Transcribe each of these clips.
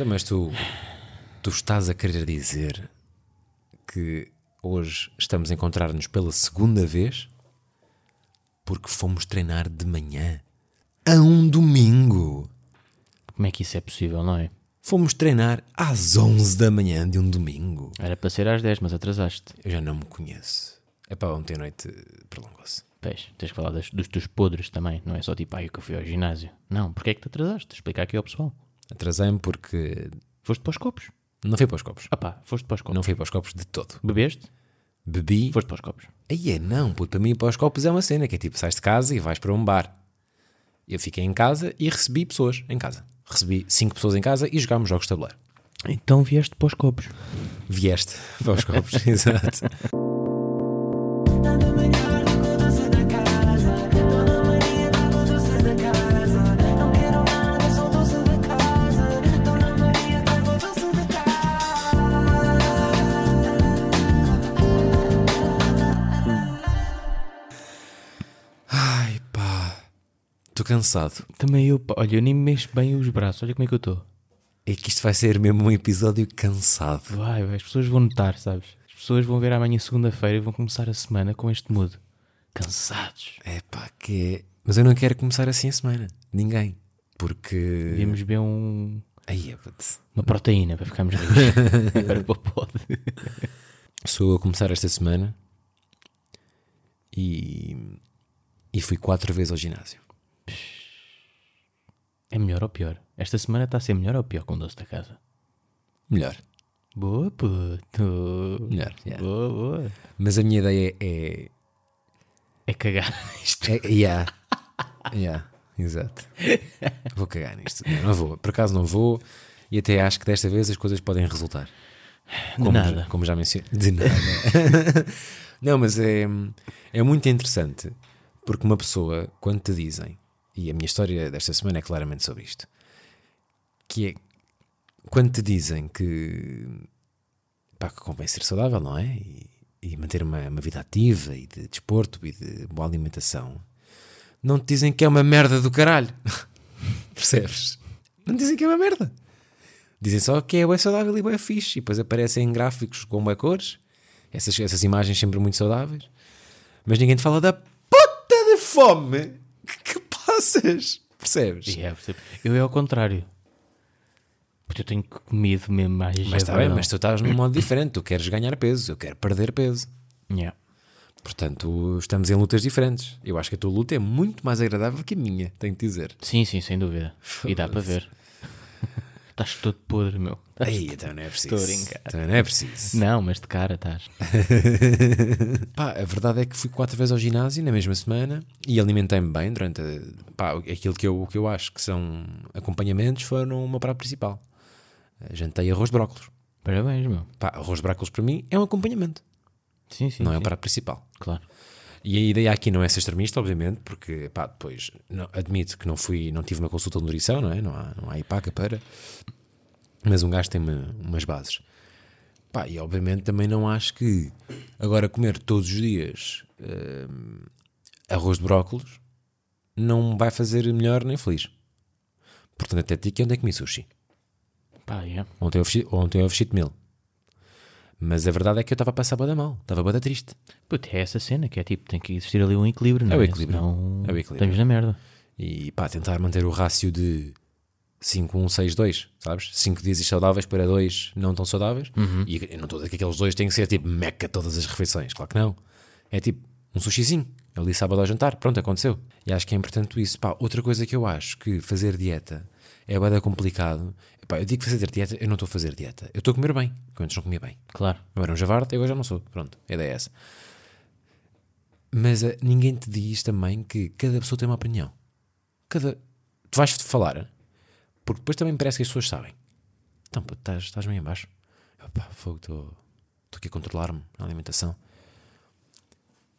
Então, mas tu, tu estás a querer dizer que hoje estamos a encontrar-nos pela segunda vez porque fomos treinar de manhã a um domingo. Como é que isso é possível, não é? Fomos treinar às 11 da manhã de um domingo. Era para ser às 10, mas atrasaste. Eu já não me conheço. É para ontem à noite prolongou-se. Pois, tens que falar das- dos teus podres também, não é só tipo, ai, que eu fui ao ginásio. Não, porque é que te atrasaste? Explica aqui ao pessoal. Atrasei-me porque Foste para os copos. não fui para os copos. Ah pá, foste para os copos. Não fui para os copos de todo. Bebeste? Bebi. Foste para os copos. Aí é não, puto, para mim para os copos é uma cena que é tipo, sais de casa e vais para um bar. Eu fiquei em casa e recebi pessoas em casa. Recebi cinco pessoas em casa e jogámos jogos de tabuleiro. Então vieste para os copos. Vieste para os copos, exato. Cansado. Também eu, pá, olha, eu nem mexo bem os braços, olha como é que eu estou. É que isto vai ser mesmo um episódio cansado. Vai, vai, as pessoas vão notar, sabes? As pessoas vão ver amanhã segunda-feira e vão começar a semana com este mood. Cansados. É pá, que é. Mas eu não quero começar assim a semana. Ninguém. Porque. Devíamos ver um, Aí é, uma proteína para ficarmos ricos. Agora para o pod. Sou eu a começar esta semana e. E fui quatro vezes ao ginásio. É melhor ou pior? Esta semana está a ser melhor ou pior com o doce da casa? Melhor. Boa, puto. Melhor, yeah. Boa, boa. Mas a minha ideia é. É cagar isto. é yeah. yeah. Exato. Vou cagar nisto. Não, não vou. Por acaso não vou. E até acho que desta vez as coisas podem resultar. Como, nada. Como já mencionei. De nada. não, mas é, é muito interessante porque uma pessoa, quando te dizem, e a minha história desta semana é claramente sobre isto, que é quando te dizem que, pá, que convém ser saudável, não é? E, e manter uma, uma vida ativa e de desporto e de boa alimentação, não te dizem que é uma merda do caralho. Percebes? Não dizem que é uma merda. Dizem só que é bem saudável e bem fixe. E depois aparecem gráficos com bem cores, essas, essas imagens sempre muito saudáveis. Mas ninguém te fala da puta de fome que, passas. Percebes? Yeah, percebo. eu é ao contrário. Porque eu tenho comido mesmo mais. Mas está é bem, mas tu estás num modo diferente. Tu queres ganhar peso, eu quero perder peso. Yeah. Portanto, estamos em lutas diferentes. Eu acho que a tua luta é muito mais agradável que a minha, tenho que dizer. Sim, sim, sem dúvida. E dá para ver. Estás todo podre, meu. Aí, então não é preciso. Estou a brincar. Então não é preciso. Não, mas de cara estás. Pá, a verdade é que fui quatro vezes ao ginásio na mesma semana e alimentei-me bem durante. a- Pá, aquilo que eu, que eu acho que são acompanhamentos foram meu prato principal. Eh, Jantei arroz de brócolos. Parabéns, meu. Pá, arroz de brócolos para mim é um acompanhamento, Sim, sim. não é o sim. prato principal. Claro. E a ideia aqui não é ser extremista, obviamente, porque pá, depois não- admito que não fui, não tive uma consulta de nutrição, não é? Não há, não há IPACA para. Mas um gajo tem uma- umas bases. Pá, e obviamente também não acho que agora comer todos os dias hum, arroz de brócolos não vai fazer melhor nem feliz. Portanto, até ti que onde é que comi sushi? Pá, é. Ontem eu ontem eu mil. Mas a verdade é que eu estava a passar bada mal, estava bada triste. Puta, é essa cena que é tipo, tem que existir ali um equilíbrio, não É é? o equilíbrio. Senão É o equilíbrio. Estamos na merda. E pá, tentar manter o rácio de 5, 1, 6, 2, sabes? 5 dias saudáveis para 2 não tão saudáveis. E eu não estou a dizer que aqueles dois têm que ser tipo meca todas as refeições, claro que não. É tipo um sushizinho, ali sábado ao jantar, pronto, aconteceu. E acho que é importante isso. Pá, outra coisa que eu acho que fazer dieta é bada complicado. Pá, eu digo que fazer dieta, eu não estou a fazer dieta. Eu estou a comer bem, que antes não comia bem. Claro. Eu era um javarde e agora já não sou. Pronto, a ideia é essa. Mas eh, ninguém te diz também que cada pessoa tem uma opinião. Cada... Tu vais falar, porque depois também parece que as pessoas sabem. Então, pô, estás, estás bem em baixo. Eu, pá, fogo, estou estou aqui a controlar-me na alimentação.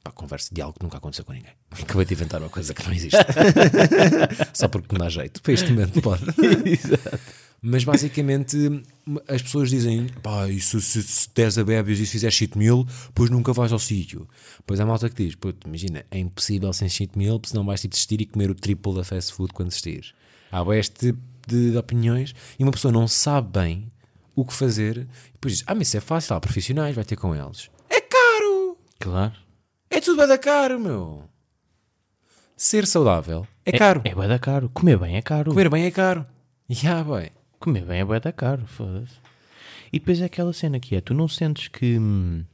Pá, conversa de algo que nunca aconteceu com ninguém. Acabei de inventar uma coisa que não existe. Só porque me dá jeito. Para este momento pode. Mas basicamente as pessoas dizem: pá, isso, se, se deres a bébios e se fizeres cheat meal, pois nunca vais ao sítio. Pois há malta que diz: puto, imagina, é impossível sem cheat meal, porque senão vais tipo desistir e comer o triplo da fast food quando desistires. Há este de, de opiniões e uma pessoa não sabe bem o que fazer. E depois diz: Ah, mas isso é fácil, há profissionais, vai ter com eles. É caro! Claro. É tudo bem da caro, meu. Ser saudável é, caro. É bué da caro. Comer bem é caro. Comer bem é caro. Ya, boy. Comer bem é bué da caro, foda-se. E depois é aquela cena que é, tu não sentes que, hum,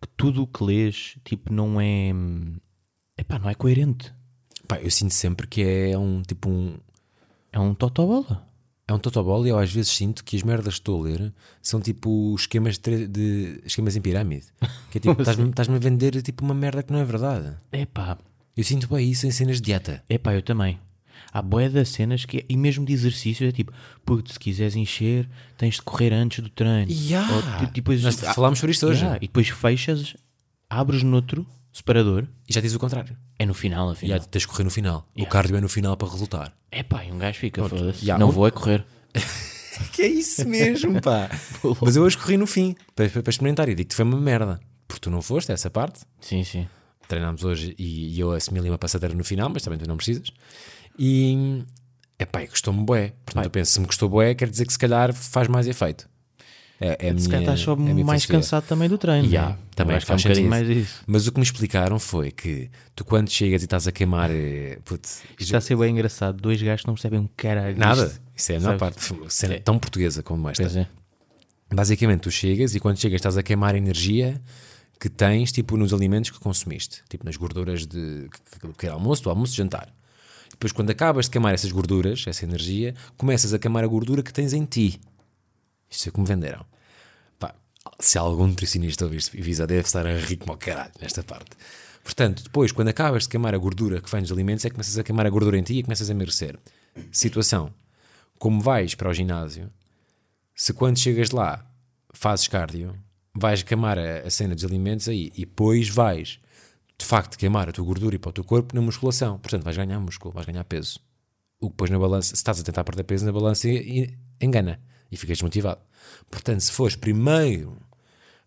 que tudo o que lês, tipo, não é... hum, Epá, não é coerente. Pá, eu sinto sempre que é um tipo um. É um totobola. É um totobola e eu às vezes sinto que as merdas que estou a ler são tipo esquemas, de, de- esquemas em pirâmide. Que é tipo, estás-me estás-me a vender tipo uma merda que não é verdade. Epá, Eu sinto bem isso em cenas de dieta. epá, eu também. Há boé das cenas que, e mesmo de exercícios, é tipo, puto, se quiseres encher, tens de correr antes do treino. Ya. Ou, tipo, depois, Nós falámos sobre isto hoje. Ya, E depois fechas, abres noutro separador, E já dizes o contrário. é no final, afinal. já tens de correr no final. O cardio é no final para resultar. Epá, e um gajo fica, foda-se. Ya, Não vou é correr. Que é isso mesmo, pá. Mas eu hoje corri no fim para, para, experimentar e digo que foi uma merda. Porque tu não foste essa parte. Sim, sim. Treinámos hoje e, e eu assumi ali uma passadeira no final, mas também tu não precisas. E é pá, custou-me bué. Portanto, eu penso, se me custou bué, quer dizer que se calhar faz mais efeito. É, é Se calhar estás só é mais cansado também do treino. Ya, né? também é um faz bocadinho sentido. mais isso. Mas o que me explicaram foi que tu quando chegas e estás a queimar eh, puto, Está a ser bem engraçado. Dois gajos não percebem um caralho. nada, disto. isso é a melhor parte, cena tão portuguesa como esta. Pois é. Basicamente, tu chegas e quando chegas estás a queimar a energia que tens tipo nos alimentos que consumiste, tipo nas gorduras de que- que era almoço, do almoço, de jantar. Depois, quando acabas de queimar essas gorduras, essa energia, começas a queimar a gordura que tens em ti. Isto é como venderam. Se algum nutricionista ouvir este deve estar a rir como caralho nesta parte. Portanto, depois, quando acabas de queimar a gordura que vem dos alimentos, é que começas a queimar a gordura em ti e começas a emagrecer. Situação: como vais para o ginásio, se quando chegas lá fazes cardio, vais queimar a, a cena dos alimentos aí e depois vais de facto queimar a tua gordura e para o teu corpo na musculação. Portanto, vais ganhar músculo, vais ganhar peso. O que depois na balança, se estás a tentar perder peso na balança, engana e ficas desmotivado. Portanto, se fores primeiro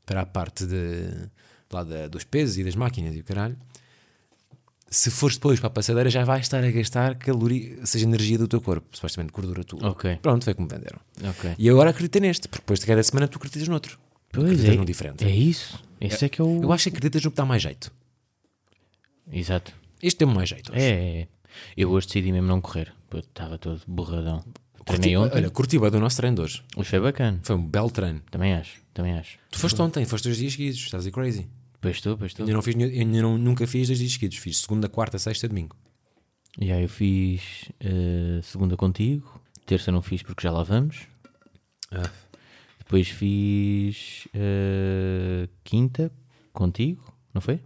para a parte de, lá da- dos pesos e das máquinas e o caralho, se fores depois para a passadeira, já vais estar a gastar caloria, seja energia do teu corpo, supostamente gordura tua. Ok. Pronto, foi como venderam. Ok. E agora acredita neste, porque depois de cada semana tu acreditas noutro. Pois acreditas é. num diferente. É isso. Esse é que é o. Eu acho que acreditas no que dá mais jeito. Exato. Este deu-me mais jeito. hoje. É, é, é. Eu hoje decidi mesmo não correr. Estava todo borradão. Treinei Curti- ontem. Olha, curti bem do nosso treino de hoje. Hoje foi bacana. Foi um belo treino. Também acho. Também acho. Tu foste ontem, foste dois dias seguidos, estás aí crazy. Pois estou, pois estou. Eu, não fiz, eu ainda não- nunca fiz dois dias seguidos. Fiz segunda, quarta, sexta, domingo. E aí eu fiz eh, segunda contigo. Terça não fiz porque já lá vamos. Ah. Depois fiz eh, quinta contigo, não foi?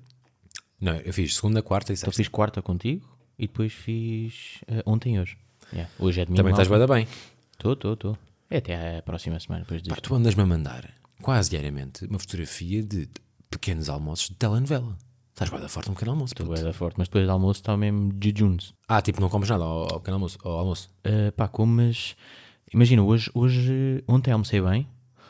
Não, eu fiz segunda, quarta e Então sexta. fiz quarta contigo e depois fiz eh, ontem e hoje. Yeah. Hoje é domingo. Também estás malta. bem. Estou, estou, estou. É até à próxima semana depois Pá, tu andas-me a mandar, quase diariamente, uma fotografia de pequenos almoços de telenovela. Estás bem da forte um pequeno almoço. Estou puto. bué da forte, mas depois do almoço está mesmo jejuns. Ah, tipo, não comes nada ao, ao pequeno almoço. Ao almoço. Uh, pá, como, mas imagina, hoje, hoje, ontem almocei bem,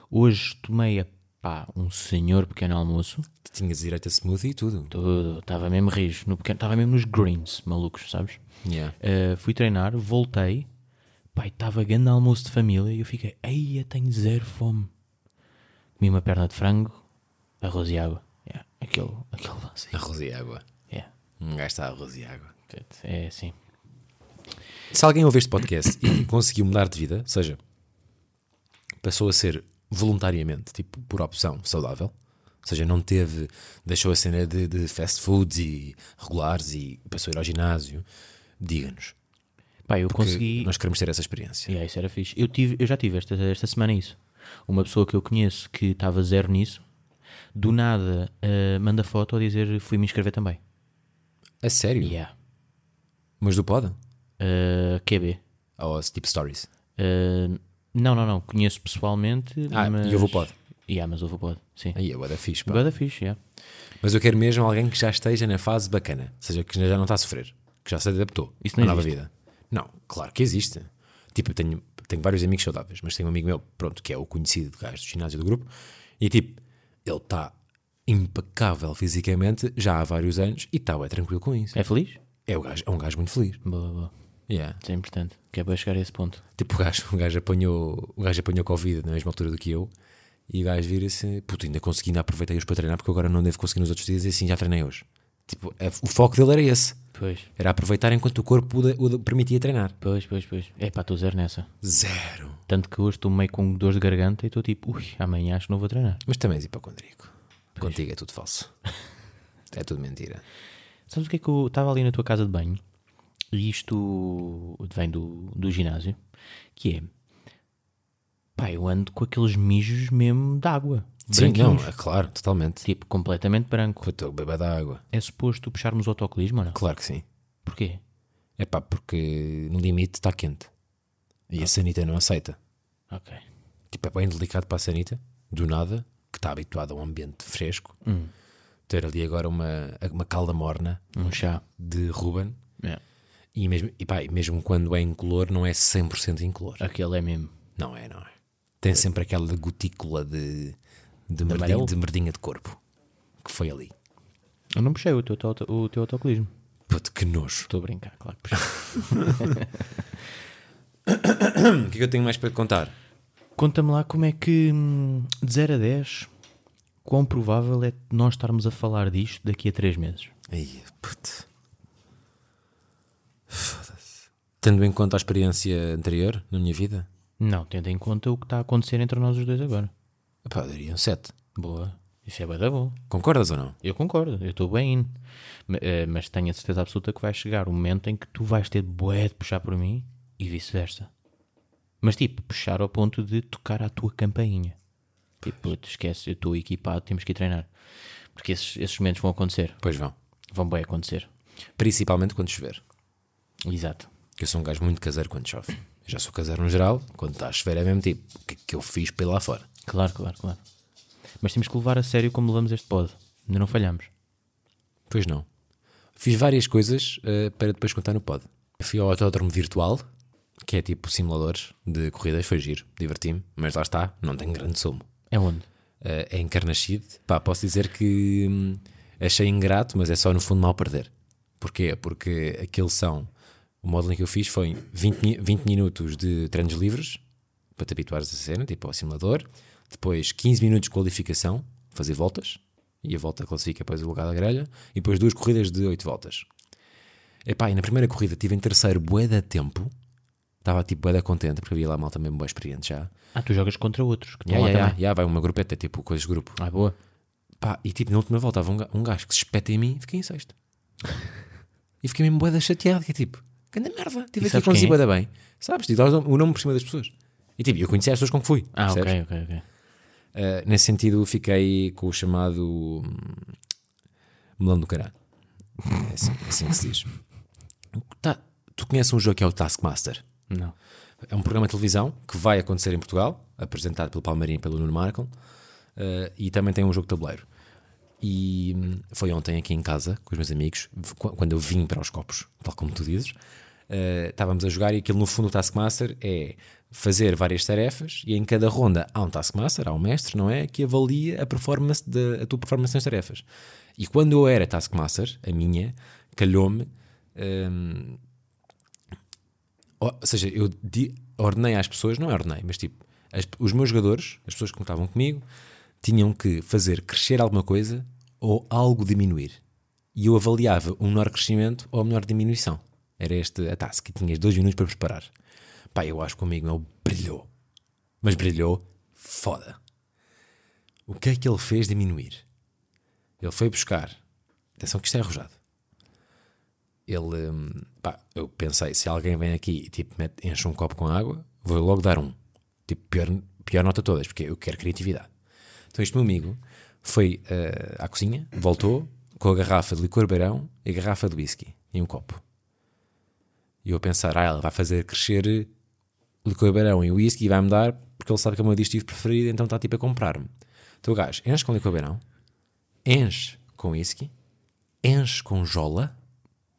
hoje tomei pá, um senhor pequeno almoço, tinhas direito a smoothie e tudo. tudo, estava mesmo rijo, no pequeno, estava mesmo nos greens, malucos, sabes? Yeah. Uh, fui treinar, voltei, pá, estava grande almoço de família e eu fiquei, eia, tenho zero fome. Comi uma perna de frango, arroz e água. Yeah, aquele, aquele lance. Arroz e água. Yeah, Um gajo está arroz e água. é assim. Se alguém ouve este podcast e conseguiu mudar de vida, ou seja, passou a ser voluntariamente, tipo, por opção saudável, ou seja, não teve, deixou a cena de, de fast foods e regulares e passou a ir ao ginásio, diga-nos. Pá, eu consegui... nós queremos ter essa experiência. Yeah, isso era fixe. Eu, tive, eu já tive esta, esta semana isso. Uma pessoa que eu conheço que estava zero nisso, do nada eh, manda foto a dizer fui me inscrever também. A sério? Yeah. Mas do pod? Eh, QB. Ou tipo stories? Eh, não, não, não. Conheço pessoalmente. Ah, mas... e houve o pod? Yeah, mas houve o pod. Sim. Aí é da fixe, pá. Agora fixe, yeah. Mas eu quero mesmo alguém que já esteja na fase bacana, ou seja, que já não está a sofrer, que já se adaptou Isso à não nova existe. vida. Não, claro que existe. Tipo, eu tenho, tenho vários amigos saudáveis, mas tenho um amigo meu, pronto, que é o conhecido gajo do ginásio do grupo, e tipo, ele está impecável fisicamente já há vários anos e está bem tranquilo com isso. É feliz? É, o gajo, é um gajo muito feliz. Boa, boa. Yeah. Isso é importante. Que é para chegar a esse ponto. Tipo, o gajo, o gajo apanhou, o gajo apanhou Covid na mesma altura do que eu. E o gajo vira-se, puto, ainda consegui, ainda aproveitei hoje para treinar porque agora não devo conseguir nos outros dias e assim já treinei hoje. Tipo, é- o foco dele era esse. Pois, Era aproveitar enquanto o corpo o, permitia treinar. pois, pois, pois. É pá, estou zero nessa. Zero. Tanto que hoje estou meio com dor de garganta e estou tipo, ui, amanhã acho que não vou treinar. Mas também és hipocondríaco. Contigo é tudo falso. é tudo mentira. Sabes o que é que eu estava ali na tua casa de banho e isto vem do, do ginásio, que é pá, eu ando com aqueles mijos mesmo de água. Sim, não, é claro, totalmente. Tipo, completamente branco. Estou bebê da água. É suposto puxarmos o autocolismo ou não? Claro que sim. Porquê? É pá, porque no limite está quente. E a sanita não aceita. Ok. Tipo, é bem delicado para a sanita, do nada, que está habituada a um ambiente fresco, ter ali agora uma, uma calda morna Um chá. de Ruben. É. E mesmo, e pá, e mesmo quando é incolor, não é 100% incolor. Aquele é mesmo. Não é, não é. Tem sempre aquela gotícula de, de, merdinha, de merdinha de corpo que foi ali. Eu não puxei o teu, o teu autocolismo. Puto, que nojo. Estou a brincar, claro que puxei. O que é que eu tenho mais para te contar? Conta-me lá como é que, hum, de 0 a 10, quão provável é nós estarmos a falar disto daqui a 3 meses? Ai, puto. Foda-se. Tendo em conta a experiência anterior na minha vida, Não, tendo em conta o que está a acontecer entre nós os dois agora. pá, daria um 7. Boa. Isso é bem da bom. Concordas ou não? Eu concordo, eu estou bem in. Eh, Mas tenho a certeza absoluta que vai chegar o momento em que tu vais ter bué de puxar por mim e vice-versa. Mas tipo, puxar ao ponto de tocar à tua campainha. Tipo, te esquece, eu estou equipado, temos que ir treinar. Porque esses, esses momentos vão acontecer. Pois vão. Vão bem acontecer. Principalmente quando chover. Exato. Que eu sou um gajo muito caseiro quando chove. Eu já sou caseiro no geral, quando está a chover é mesmo tipo, o que é que eu fiz para ir lá fora? Claro, claro, claro. Mas temos que levar a sério como levamos este pod. Ainda não falhamos. Pois não. Fiz várias coisas eh, para depois contar no pod. Fui ao autódromo virtual, que é tipo simuladores de corridas, foi giro, diverti-me, mas lá está, não tem grande sumo. É onde? Eh, é em Carnaxide. Pá, posso dizer que hum, achei ingrato, mas é só no fundo mal perder. Porquê? Porque aquilo são. O em que eu fiz foi 20, mi- 20 minutos de treinos livres, para te habituares a cena, tipo ao simulador. Depois 15 minutos de qualificação, fazer voltas, e a volta classifica depois o lugar da grelha. E depois duas corridas de 8 voltas. Epá, e na primeira corrida tive em terceiro bué de tempo. Estava tipo bué de contente, porque havia lá malta mesmo bué experiente já. Ah, tu jogas contra outros. Que Yeah, lá yeah, também. yeah, vai uma grupeta, tipo coisas de grupo. Ah, boa. Pá, e tipo, na última volta houve um um gajo que se espeta em mim fiquei em sexto. e fiquei mesmo boeda chateado, que é tipo, grande merda, estive E aqui com quem é? boeda bem. Sabes? Dás o nome por cima das pessoas. E tipo, eu conhecia as pessoas com que fui. Ah, percebes? ok, ok, ok. Uh, nesse sentido, fiquei com o chamado hum, melão do caralho. É assim, é assim que se diz. Tá, tu conheces um jogo que é o Taskmaster? Não. É um programa de televisão que vai acontecer em Portugal, apresentado pelo Palmeirinho e pelo Nuno Markle, eh, e também tem um jogo de tabuleiro. E hum, foi ontem aqui em casa, com os meus amigos, quando eu vim para os copos, tal como tu dizes, eh, estávamos a jogar e aquilo no fundo o Taskmaster é fazer várias tarefas e em cada ronda há um Taskmaster, há um mestre, não é? Que avalia a performance de, a tua performance nas tarefas. E quando eu era Taskmaster, a minha, calhou-me hum, ou ou seja, eu ordenei às pessoas, não é ordenei, mas tipo, as- os meus jogadores, as pessoas que estavam comigo, tinham que fazer crescer alguma coisa ou algo diminuir. E eu avaliava o menor crescimento ou a menor diminuição. Era este a task. E tinhas dois minutos para preparar. Pá, eu acho que comigo ele brilhou. Mas brilhou foda. O que é que ele fez diminuir? Ele foi buscar. Atenção que isto é arrojado ele, hum, pá, eu pensei, se alguém vem aqui e tipo, mete- enche um copo com água, vou logo dar um. Tipo, pior, pior nota todas, porque eu quero criatividade. Então este meu amigo foi eh, à cozinha, voltou com a garrafa de licor beirão e a garrafa de whisky e um copo. E eu a pensar, ah, ela vai fazer crescer licor beirão e whisky e vai-me dar, porque ele sabe que é o meu digestivo preferido, então está tipo a comprar-me. Então o gajo enche com licor beirão, enche com whisky, enche com jola,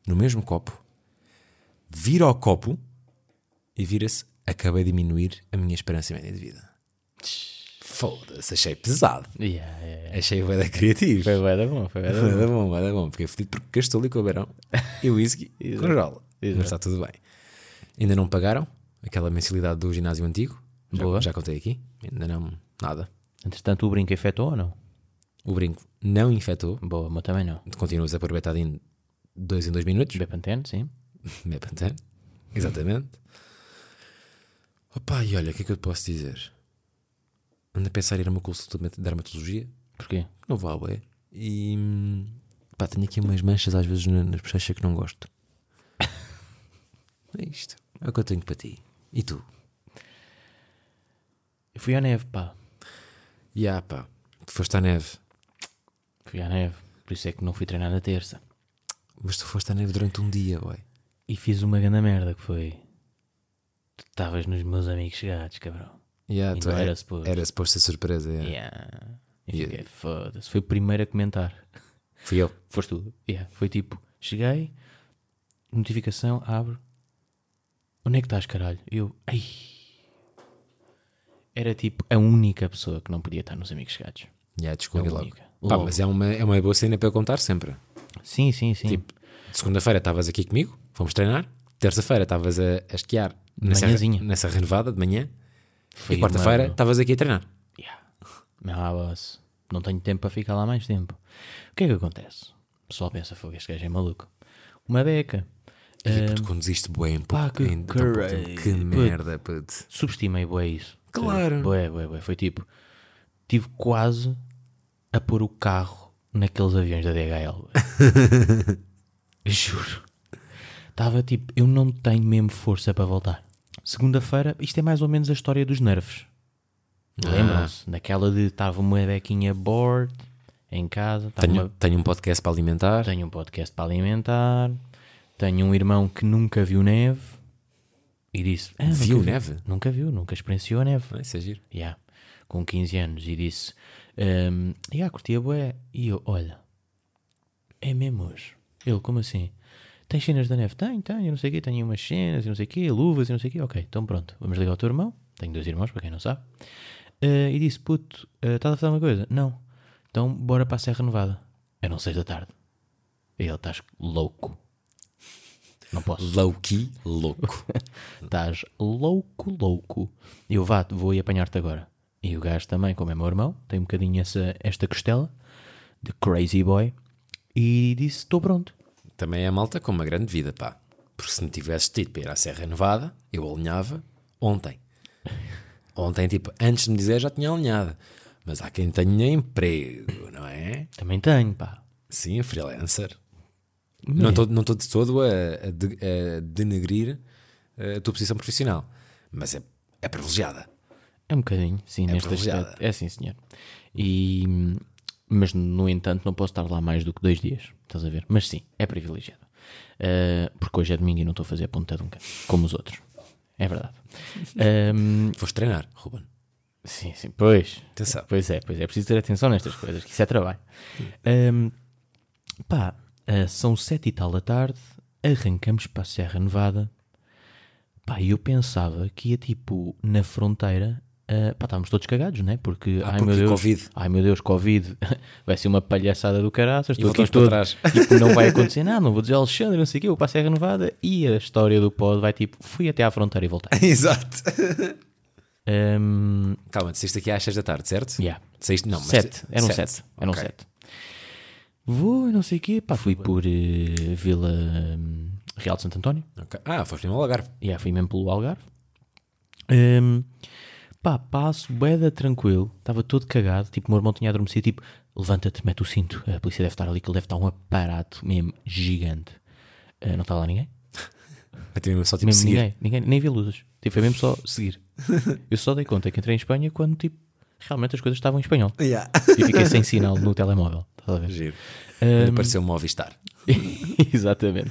no mesmo copo, vira ao copo e vira-se: acabei de diminuir a minha esperança média de vida. Foda-se, achei pesado. Yeah, yeah, yeah. Achei bué da criativo. Foi bué da bom, foi bué da bom. bom, vai dar bom. Fiquei fedido porque gastou ali com o beirão e o whisky com jola. Exato. Mas está tudo bem. Ainda não pagaram aquela mensalidade do ginásio antigo. Já, Boa. já contei aqui. Ainda não, nada. Entretanto, o brinco afetou ou não? O brinco não infectou. Boa, mas também não. Continuas a pôr betadine dois em dois minutos. Bepantene, sim. Bepantene. Exatamente. Opa, e olha, o que é que eu te posso dizer? Ando a pensar em ir a uma consulta de dermatologia. Porquê? Não à ué. E hum, pá, tenho aqui umas manchas às vezes na- nas bochechas que não gosto. É isto. É o que eu tenho para ti. E tu? Eu fui à neve, pá. E ah, pá, tu foste à neve. Fui à neve. Por isso é que não fui treinar na terça. Mas tu foste à neve durante um dia, ué. E fiz uma grande merda que foi. Tu estavas nos meus amigos chegados, cabrão. Yeah, E tu é- era suposto. Era suposto ser surpresa. yeah. Yeah. E Yeah. fiquei, foda-se. Foi o primeiro a comentar. Fui eu. Foste tu. Yeah. Foi tipo, cheguei, notificação, abro. Onde é que estás, caralho? Eu, ai. Era tipo a única pessoa que não podia estar nos amigos chegados. Yeah, A descobri logo. única. Pá, Logo. mas é uma, é uma boa cena para eu contar sempre. Sim, sim, sim. Tipo, de segunda-feira estavas aqui comigo, fomos treinar. Terça-feira estavas a, a esquiar na serra, manhãzinha. na serra Nevada de manhã. Foi e quarta-feira estavas aqui a treinar. Yeah. Meu ah, boss, não tenho tempo para ficar lá mais tempo. O que é que acontece? O pessoal pensa, fogo, este gajo é maluco. Uma beca. E Ah, tu conduziste bué em pá, pouco, que em pouco tempo. Que merda, puto. subestimei bué isso. Claro. Bué, bué, bué. Foi tipo, tive quase a pôr o carro naqueles aviões da DHL. Juro. Estava tipo, eu não tenho mesmo força para voltar. Segunda-feira, isto é mais ou menos a história dos nervos. Lembram-se? Daquela de estava uma bequinha bored em casa. Tenho, uma- tenho um podcast para alimentar. tenho um podcast para alimentar. Tenho um irmão que nunca viu neve. E disse: "Ah, Viu vi- neve? Nunca viu, nunca experienciou a neve. Ah, Isso é giro. Yeah, com 15 anos. E disse: um, yeah, curtia bué. E eu: Olha, é mesmo hoje. Ele: Como assim? Tens cenas da neve? Tenho, tenho, não sei o quê. Tenho umas cenas e não sei o quê, luvas e não sei o quê. Ok, então pronto, vamos ligar ao teu irmão. Tenho dois irmãos, para quem não sabe. Uh, e disse: Puto, uh, estás a fazer uma coisa? Não. Então bora para a Serra Nevada. Eram 6 da tarde. E ele: Estás louco. Não posso. Low-key, louco. Estás louco, louco. E eu vá, vou ir apanhar-te agora. E o gajo também, como é meu irmão, tem um bocadinho essa, esta costela de crazy boy. E disse: Estou pronto. Também é malta com uma grande vida, pá. Porque se me tivesse tido para ir à Serra Nevada, eu alinhava ontem. Ontem, tipo, antes de me dizer, já tinha alinhado. Mas há quem tenha emprego, não é? Também tenho, pá. Sim, freelancer. Não estou não estou de todo a, a de- a denegrir a tua posição profissional. Mas é, é privilegiada. É um bocadinho, sim, neste privilegiada. aspecto. É sim, senhor. E, mas, no entanto, não posso estar lá mais do que dois dias. Estás a ver? Mas sim, é privilegiado. Uh, porque hoje é domingo e não estou a fazer a ponta de um cão, como os outros. É verdade. Um, Foste treinar, Ruben. Sim, sim, pois. Atenção. Pois é, pois é, preciso ter atenção nestas coisas, que isso é trabalho. Ahm, pá, ah, são sete e tal da tarde, arrancamos para a Serra Nevada. Pá, eu pensava que ia tipo na fronteira. ah, pá, estávamos todos cagados, né? Porque, ai Ah, porque meu Deus, Covid. ai meu Deus, Covid, vai ser uma palhaçada do caraças. Estou aqui todo, trás. tipo, não vai acontecer nada, não vou dizer Alexandre, não sei o quê, vou para a Serra Nevada. E a história do pod vai tipo, fui até à fronteira e voltei. Exato. Ahm, Calma, disseste aqui às 6 da tarde, certo? Yeah. Saíste, não, mas sete, eram sete. Eram sete. Vou e não sei o quê. Pá, fui por eh, Vila hum, Real de Santo António. Ok. Ah, foste mesmo ao Algarve. E yeah, fui mesmo pelo Algarve. Hum, pá, passo, boeda tranquilo. Estava todo cagado. Tipo, o meu irmão tinha adormecido. Tipo, levanta-te, mete o cinto. A polícia deve estar ali, que ele deve estar um aparato mesmo gigante. Ah, não está lá ninguém? Mesmo só tipo Mesmo seguir. ninguém, ninguém, nem vi luzes. Tipo, foi mesmo só seguir. Eu só dei conta que entrei em Espanha quando, tipo, realmente as coisas estavam em espanhol. Yeah. E fiquei sem sinal no telemóvel. Estás a ver? Giro. Apareceu um Movistar. Exatamente.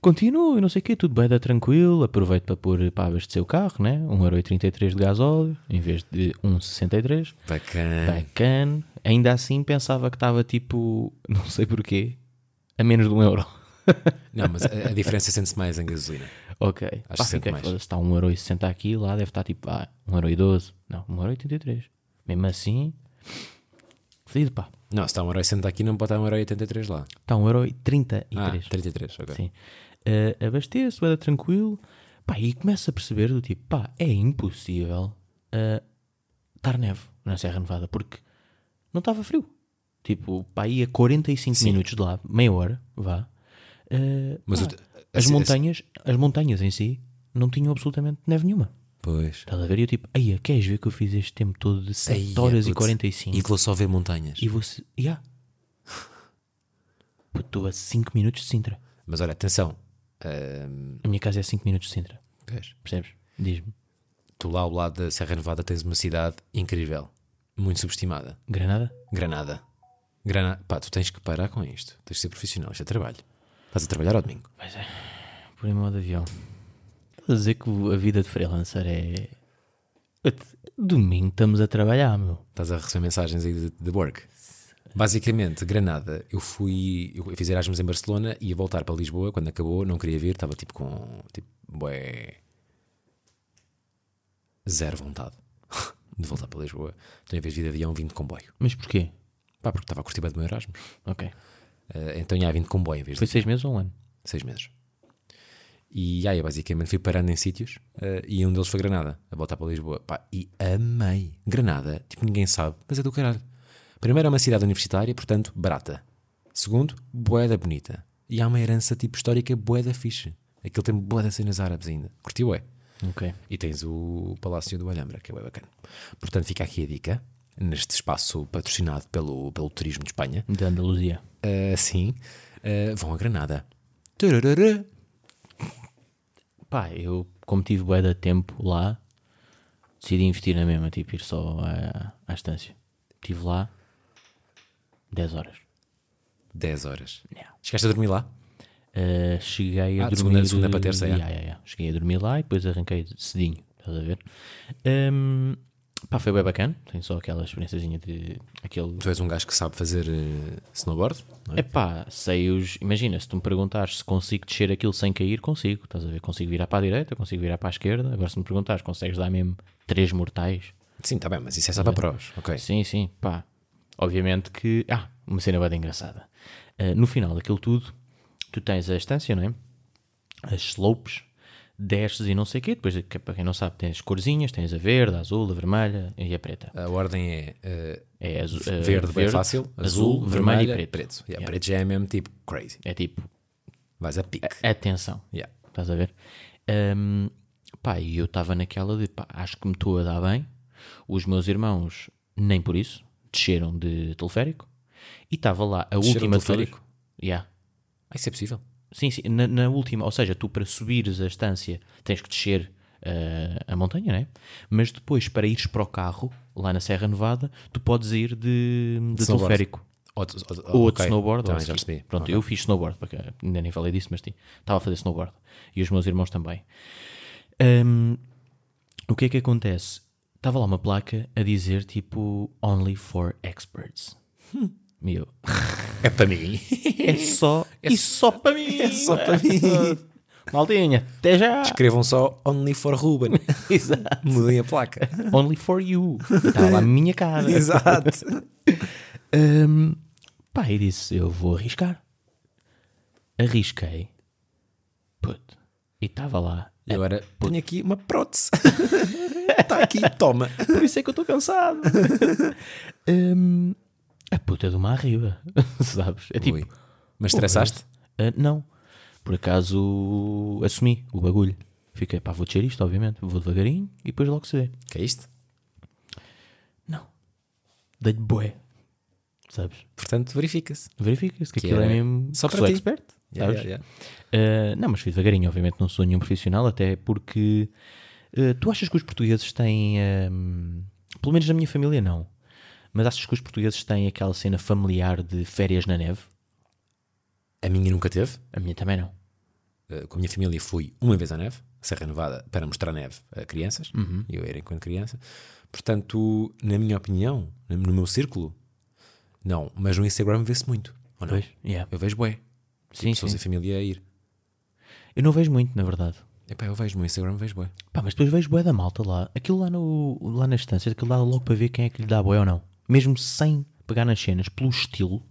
Continuo e não sei o quê, tudo bem, dá tranquilo. Aproveito para pôr para abastecer o carro, né? 1,33€ de gasóleo em vez de 1,63€. Bacana. Bacana. Ainda assim pensava que estava tipo, não sei porquê, a menos de 1 euro. Não, mas a, a diferença sente-se mais em gasolina. Ok. Acho Pá, que fiquei, mais. foda-se, está 1,60€ aqui, lá deve estar tipo, ah, 1,12€. Não, 1,83€. Mesmo assim, fodido, pá. Não, se está um euro e senta aqui, não pode estar um euro e 83 lá. Está 1,33€. Ah, 33, ok. Sim. Uh, abasteço, era tranquilo. Pá, e começo a perceber do tipo, pá, é impossível ah, estar neve na Serra Nevada porque não estava frio. Tipo, pá, ia 45 minutos de lá, meia hora, vá. Ah, Mas pá, o- as assim- montanhas, as montanhas em si não tinham absolutamente neve nenhuma. Pois. Estás a ver? E eu tipo, aí, queres ver que eu fiz este tempo todo de 7 Eia, horas e putz. 45 E vou só ver montanhas. e você. Ya. Puto, Estou a 5 minutos de Sintra. Mas olha, atenção. ahm, A minha casa é 5 minutos de Sintra. pois, Percebes? Diz-me. tu lá ao lado da Serra Nevada tens uma cidade incrível. Muito subestimada. Granada? Granada. Granada. Pá, tu tens que parar com isto. Tens de ser profissional. Isto é trabalho. Estás a trabalhar ao domingo. Pois é. Por em modo de avião. Estás a dizer que a vida de freelancer é. Domingo estamos a trabalhar, meu. Estás a receber mensagens aí de, de work. Basicamente, Granada, eu fui. Eu fiz Erasmus em Barcelona e ia voltar para Lisboa. Quando acabou, não queria vir. Estava tipo com. Tipo, bué. Zero vontade de voltar para Lisboa. Então, em vez de vir de avião, vim de comboio. Mas porquê? Pá, porque estava a curtir bem do meu Erasmus. Ok. Eh, então, já vim de comboio em vez de Foi 6 meses ou um ano? seis meses. E aí, basicamente fui parando em sítios eh, e um deles foi Granada, a voltar para Lisboa. Pá, e amei. Granada, tipo, ninguém sabe, mas é do caralho. Primeiro, é uma cidade universitária, portanto, barata. Segundo, boeda bonita. E há uma herança tipo histórica boeda fixe. Aquilo tem boeda cenas árabes ainda. Curtiu, é? Ok. E tens o Palácio do Alhambra, que é bem bacana. Portanto, fica aqui a dica, neste espaço patrocinado pelo, pelo Turismo de Espanha. De Andaluzia. Uh, sim, uh, vão a Granada. Turururu. Pá, eu, como tive bué de tempo lá, decidi investir na mesma, tipo, ir só à, à estância. Estive lá 10 horas. 10 horas. Yeah. Chegaste a dormir lá? Uh, cheguei a Ah, dormir. segunda- segunda para terça, yeah, yeah. Cheguei a dormir lá e depois arranquei cedinho, estás a ver? Um, pá, foi bem bacana. Tenho só aquela experiênciazinha de. aquele. Tu és um gajo que sabe fazer uh, snowboard? É? É pá, sei os. Imagina, se tu me perguntares se consigo descer aquilo sem cair, consigo. Estás a ver? Consigo virar para a direita, consigo virar para a esquerda. Agora, se me perguntares, consegues dar mesmo três mortais? Sim, está bem, mas isso é só para prós. Ok. Sim, sim, pá. Obviamente que. Ah, uma cena bem engraçada. Ah, no final daquilo tudo, tu tens a estância, não é? As slopes, desces e não sei o quê. Depois, que- para quem não sabe, tens corzinhas: tens a verde, a azul, a vermelha e a preta. A ordem é uh, É azu- ah, verde, bem fácil, azul, vermelho e preto. preto. Yeah, Yeah. Preto já é mesmo tipo crazy. É tipo, Vais a pique. atenção. Yeah. Estás a ver? Ahm, pá, e eu estava naquela de pá, acho que me estou a dar bem. Os meus irmãos, nem por isso, desceram de teleférico. E estava lá a Desceram de última teleférico? Yeah. Ah, isso é possível. Sim, sim, na, na última, ou seja, tu para subires a estância tens que descer ah, a montanha, né? Mas depois, para ires para o carro, lá na Serra Nevada, tu podes ir de, de snowboard. teleférico. Ou, de- ou, Ou ok. de snowboard. Também ou já ski. percebi. Pronto, Ok. eu fiz snowboard, porque ainda nem falei disso, mas sim, estava a fazer snowboard. E os meus irmãos também. Hum, o que é que acontece? Estava lá uma placa a dizer tipo Only for experts. E eu, É para mim. é só e só para mim. É só para mim. Maldinha, até já. Escrevam só Only for Ruben. Exato. Mudem a placa. Only for you. Estava lá a minha cara. Exato. Hum, pá, e disse: Eu vou arriscar. Arrisquei. Puto. E estava lá. E agora tenho aqui uma prótese. Está aqui, toma. Por isso é que eu estou cansado. Hum, a puta de uma arriba. Sabes? É tipo. Ui. Mas estressaste? ah, não. Por acaso assumi o bagulho. Fiquei, pá, vou descer isto, obviamente. Vou devagarinho e depois logo se vê. Que é isto? Não. Dei-lhe boé. Sabes? Portanto, verifica-se. Verifica-se que, Que aquilo é era mesmo. só que para ti. expert. Yeah, sabes? yeah, Uh, não, mas fui devagarinho, obviamente não sou nenhum profissional, até porque uh, tu achas que os portugueses têm, pelo menos na minha família não, mas achas que os portugueses têm aquela cena familiar de férias na neve? A minha nunca teve. A minha também não. Uh, com a minha família fui uma vez à neve, Serra Nevada, para mostrar neve a crianças. Uhum. Eu era enquanto criança. Portanto, na minha opinião, no meu círculo, não. Mas no Instagram vê-se muito. Ou não? Pois, yeah. Eu vejo bué. Sim, Pessoas sim. em família a ir. Eu não vejo muito, na verdade. Epá, eu vejo no Instagram, vejo bué. Pá, mas depois vejo boé da malta lá. Aquilo lá, no, lá na estância, aquilo dá logo para ver quem é que lhe dá boé ou não. Mesmo sem pegar nas cenas, pelo estilo,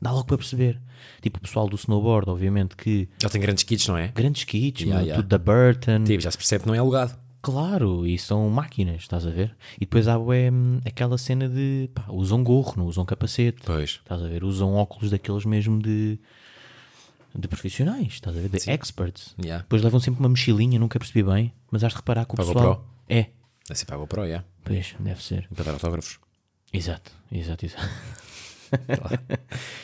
Dá logo para perceber. Tipo, o pessoal do snowboard, obviamente, que Ele tem grandes kits, não é? grandes kits, Yeah, yeah. tudo da Burton. Tipo, já se percebe que não é alugado. Claro, e são máquinas, estás a ver? E depois há hum, aquela cena de pá, usam gorro, não usam capacete. Pois. Estás a ver? Usam óculos daqueles mesmo de, de profissionais, estás a ver? De experts. Yeah. Depois levam sempre uma mochilinha, nunca percebi bem, mas has de reparar que o Para a pessoal. GoPro? É, É sempre para a GoPro, yeah. pois, deve ser. E para dar autógrafos. Exato, exato, exato.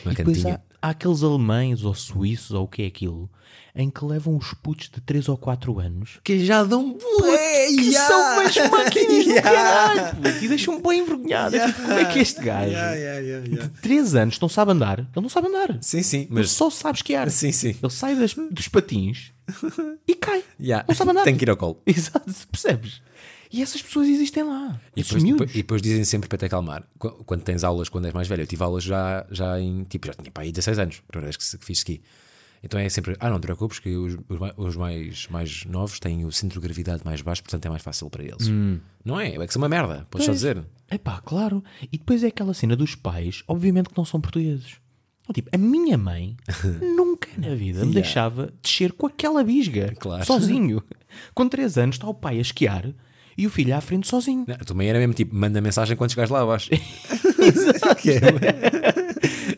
Uma E depois há, há aqueles alemães ou suíços ou o que é aquilo em que levam os putos de 3 ou 4 anos Que já dão bué, que yeah. são umas máquinas Yeah. caralho puto, e deixam-me bem envergonhado. Tipo, como é que este gajo Yeah, yeah, yeah, yeah. de 3 anos não sabe andar? Ele não sabe andar. Sim, sim. Ele Mas, só sabe esquiar. sim, sim. Ele sai das- dos patins e cai. Yeah. Não sabe andar. Tem que ir ao colo. Exato, percebes? E essas pessoas existem lá. E depois, depois- e depois dizem sempre para te acalmar. Qu- Quando tens aulas, quando és mais velho, eu tive aulas já, já em. Tipo, já tinha para aí 16 anos, a primeira vez que, fiz ski. Então é sempre. Ah, não te preocupes, que os, os mai- os mais, mais novos têm o centro de gravidade mais baixo, portanto é mais fácil para eles. Não é? É que são uma merda, podes só dizer. É pá, claro. E depois é aquela cena dos pais, obviamente que não são portugueses. Então, Tipo, a minha mãe nunca na vida me Yeah. deixava descer com aquela bisga, Claro. sozinho. Com 3 anos está o pai a esquiar e o filho à frente sozinho. Não, mãe era mesmo tipo, manda mensagem quando chegares lá abaixo. Exato. É-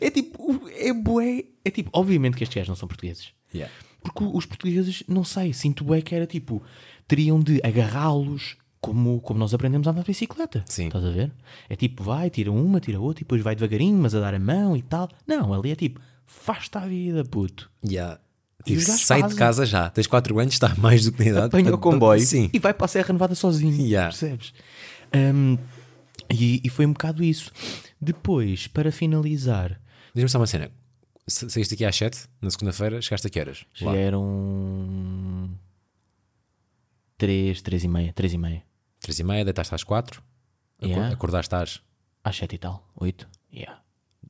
É tipo, é bué. É tipo, obviamente que estes gajos não são portugueses. Yeah. Porque os portugueses, não sei, sinto bué que era tipo, teriam de agarrá-los como, como nós aprendemos a andar de bicicleta. Sim. Estás a ver? É tipo, vai, tira uma, tira outra, e depois vai devagarinho, mas a dar a mão e tal. Não, ali é tipo, faz-te a vida, puto. Yeah. Tipo, sai de fazem. casa já. Tens 4 anos, está mais do que na idade. Apanha o comboio Sim. e vai para a Serra Nevada sozinho. Yeah. Percebes? Hum, e, e foi um bocado isso. Depois, para finalizar, Diz-me só uma cena. Sa- Saíste aqui às 7, na segunda-feira, chegaste a que horas? já eram 3, 3 e meia, 3 e meia. 3 e meia, deitaste às 4. Yeah. Acordaste às Às 7 e tal, 8. Yeah.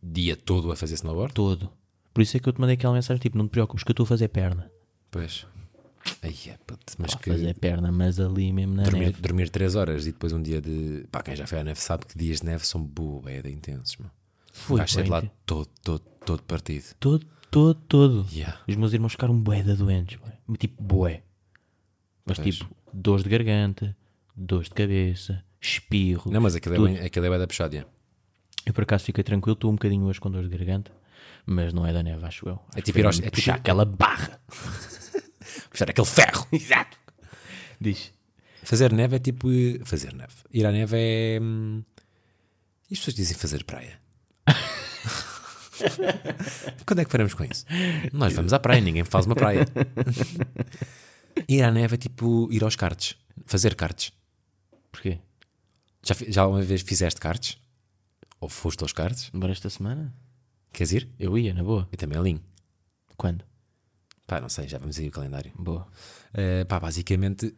dia todo a fazer snowboard? Todo. Por isso é que eu te mandei aquela mensagem tipo, não te preocupes que eu estou a fazer perna. Pois. Ai, é, puto, mas que fazer perna, mas ali mesmo na dormir, neve. dormir 3 horas e depois um dia de. Pá, quem já foi à neve sabe que dias de neve são de intensos, Vais sair de lá todo, todo, todo partido. Todo, todo, todo. Yeah. Os meus irmãos ficaram de doentes, bué. Tipo, bué. Mas Pois. tipo, dores de garganta, dores de cabeça, espirro. Não, mas aquilo é, bem, aquilo é da puxada. yeah. Eu por acaso fiquei tranquilo, estou um bocadinho hoje com dores de garganta, mas não é da neve, acho eu. Acho É tipo ir aos- é puxar tipo- aquela barra. Puxar aquele ferro. Exato. Diz. Fazer neve é tipo. eh, Fazer neve. Ir à neve é. hum, E as pessoas dizem fazer praia. Quando é que paramos com isso? Nós vamos à praia, ninguém faz uma praia. ir à neve é tipo ir aos karts. Fazer karts. Porquê? Já, já uma vez fizeste karts? Ou foste aos karts? Embora esta semana? Queres ir? Eu ia, na boa. E também alinho. Quando? Pá, não sei, já vamos aí o calendário. Boa. Uh, pá, basicamente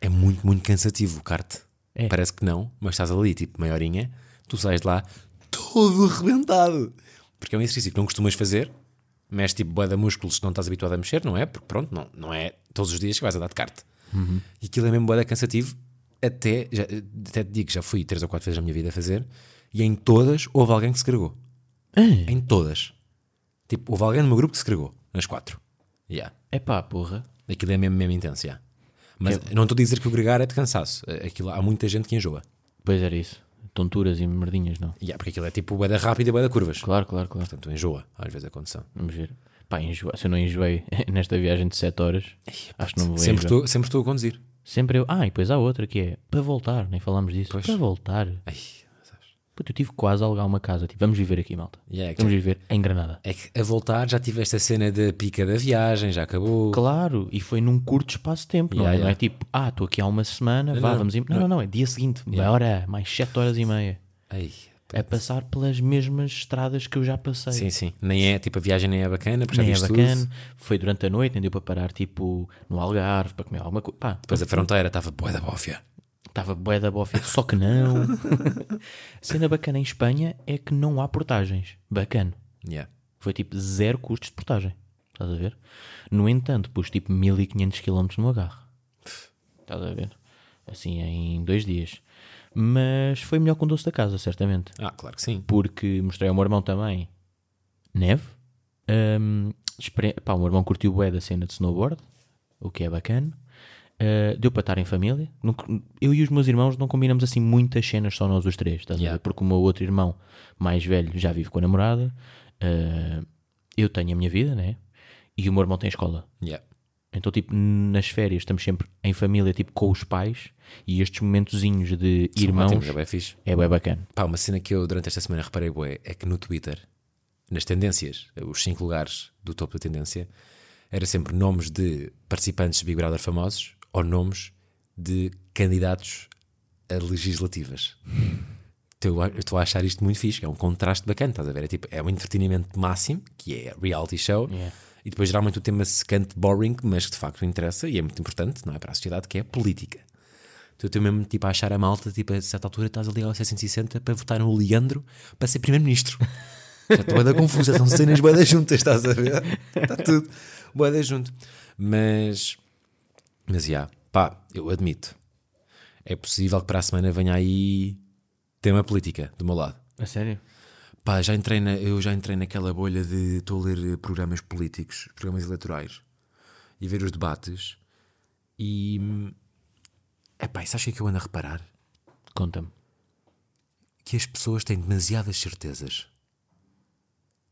é muito, muito cansativo o kart. É. Parece que não, mas estás ali, tipo, meia horinha, tu sais de lá todo arrebentado. Porque é um exercício que não costumas fazer, mexe tipo boia de músculos que não estás habituado a mexer, não é? Porque pronto, não, não é todos os dias que vais andar de kart. E aquilo é mesmo boia cansativo. Até, já, até te digo já fui três ou quatro vezes na minha vida a fazer, e em todas houve alguém que se carregou. Em todas. Tipo, houve alguém no meu grupo que se carregou, nas quatro. Yeah. É pá, porra. Aquilo é mesmo, mesmo intenso, já. Mas não estou a dizer que o gregar é de cansaço. Aquilo, há muita gente que enjoa. Pois era isso. Tonturas e merdinhas, não. Yeah, porque aquilo é tipo bué da rápida e bué da curvas. Claro, claro, claro. Portanto, enjoa às vezes a condução. Vamos ver. Pá, enjoa. se eu não enjoei nesta viagem de 7 horas, acho que não vou Sempre estou, sempre estou a conduzir. Sempre eu. Ah, e depois há outra que é para voltar, nem falámos disso. Pois. Para voltar. Ai, Puta, eu tive quase a alugar uma casa. Tipo, vamos viver aqui, malta. Yeah, é que- Vamos viver em Granada. É que a voltar já tive esta cena da pica da viagem, já acabou. Claro, e foi num curto espaço de tempo, não, Yeah, é? não é yeah. tipo, ah, estou aqui há uma semana, vá, não, vamos ir. Não, não, não, é dia seguinte, meia hora, mais 7 horas e meia. Ai, É passar pelas mesmas estradas que eu já passei. sim, sim. Nem é, tipo, a viagem nem é bacana, porque já Nem é viste bacana. tudo. Foi durante a noite, nem deu para parar tipo no Algarve para comer alguma coisa. Depois a fronteira estava bué da bófia. Estava bué da bófia, só que não. a cena bacana em Espanha é que não há portagens. Bacana. Yeah. Foi tipo zero custos de portagem. Estás a ver? No entanto, pus tipo 1500 km no agarro. Estás a ver? Assim em dois dias. Mas foi melhor que um doce da casa, certamente. Ah, claro que sim. Porque mostrei ao meu irmão também. neve. Experi- pá, o meu irmão curtiu bué da cena de snowboard, o que é bacana. Ah, deu para estar em família. Eu e os meus irmãos não combinamos assim muitas cenas, só nós os três, estás a Yeah. ver? Porque o meu outro irmão mais velho já vive com a namorada. Ah, eu tenho a minha vida, né? E o meu irmão tem escola. Yeah. Então, tipo, nas férias estamos sempre em família, tipo, com os pais. E estes momentozinhos de São irmãos ótimos, é bem fixe. é bem bacana. Pá, uma cena que eu durante esta semana reparei bué, é que no Twitter, nas tendências, os cinco lugares do topo da tendência, era sempre nomes de participantes de Big Brother famosos ou nomes de candidatos a legislativas. Então, eu estou a achar isto muito fixe, é um contraste bacana, estás a ver? É, tipo, é um entretenimento máximo, que é reality show, Yeah. e depois geralmente o tema secante, boring, mas que de facto interessa e é muito importante, não é? Para a sociedade, que é a política. Então eu estou mesmo tipo, a achar a malta, tipo, a certa altura estás a ligar ao 660 para votar no Leandro para ser primeiro-ministro. Já estou a dar confusa, são cenas boedas juntas, estás a ver? Está tudo boedas junto. Mas, mas já, pá, eu admito, é possível que para a semana venha aí tema política do meu lado. A sério? Pá, já entrei na, eu já entrei naquela bolha de estou a ler eh, programas políticos, programas eleitorais e ver os debates e é pá, isso é que eu ando a reparar Conta-me. que as pessoas têm demasiadas certezas.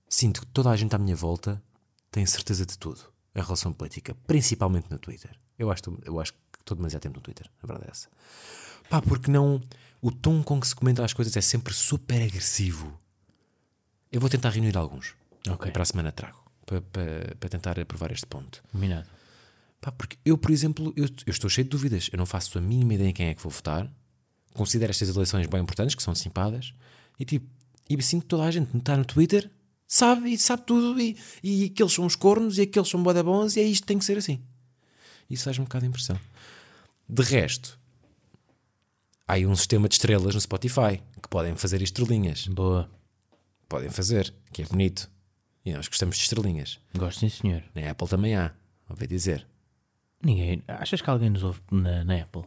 Sinto que toda a gente à minha volta tem certeza de tudo em relação à política, principalmente no Twitter. Eu acho, eu acho que estou demasiado tempo no Twitter, a verdade é essa. Pá, porque não. O tom com que se comentam as coisas é sempre super agressivo. Eu vou tentar reunir alguns. Ok. E para a semana trago. Para, para, para tentar aprovar este ponto. Combinado. Pá, porque eu, por exemplo, eu, eu estou cheio de dúvidas. Eu não faço a mínima ideia em quem é que vou votar. Considero estas eleições bem importantes, que são dissipadas. E tipo, e sinto que toda a gente está no Twitter, sabe e sabe tudo. E, e aqueles são os cornos e aqueles são boda bons e é isto que tem que ser assim. Isso faz-me um bocado de impressão. De resto, há aí um sistema de estrelas no Spotify que podem fazer estrelinhas. Boa. Podem fazer, que é bonito. E nós gostamos de estrelinhas. Gosto sim, senhor. Na Apple também há, ouvi dizer. Ninguém. Achas que alguém nos ouve na, na Apple?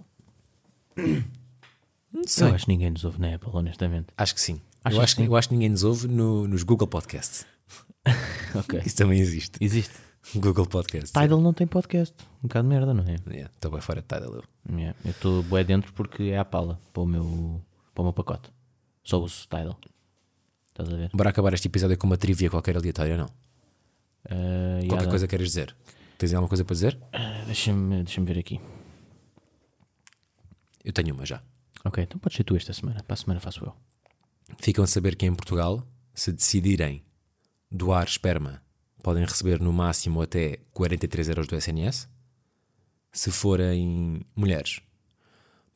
Não sei. Eu acho que ninguém nos ouve na Apple, honestamente. Acho que sim. Achas Eu acho que eu acho que ninguém nos ouve no- nos Google Podcasts. Ok. Isso também existe. Existe. Google Podcasts. Tidal não tem podcast. Um bocado de merda, não é? Yeah, Estou bem fora de Tidal. eu. Yeah. Estou bué dentro porque é a pala para o meu, para o meu pacote. Só uso Tidal. Estás a ver? Bora acabar este episódio com uma trivia qualquer aleatória, não? E Qualquer há- coisa queres dizer? Tens alguma coisa para dizer? Ah, Deixa-me deixa ver aqui. Eu tenho uma já. Ok, então pode ser tu esta semana. Para a semana faço eu. Ficam a saber que em Portugal, se decidirem doar esperma, podem receber no máximo até 43 euros do SNS. Se forem mulheres,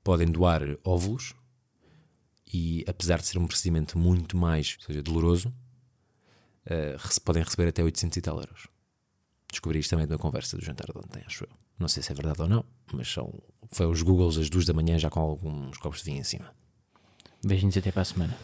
podem doar óvulos e, apesar de ser um procedimento muito mais, ou seja, doloroso, rece- podem receber até 800 e tal euros. Descobri isto também de uma conversa do jantar de ontem, acho eu. Não sei se é verdade ou não, mas são, foi os Googles às duas da manhã já com alguns copos de vinho em cima. Beijinhos e até para a semana.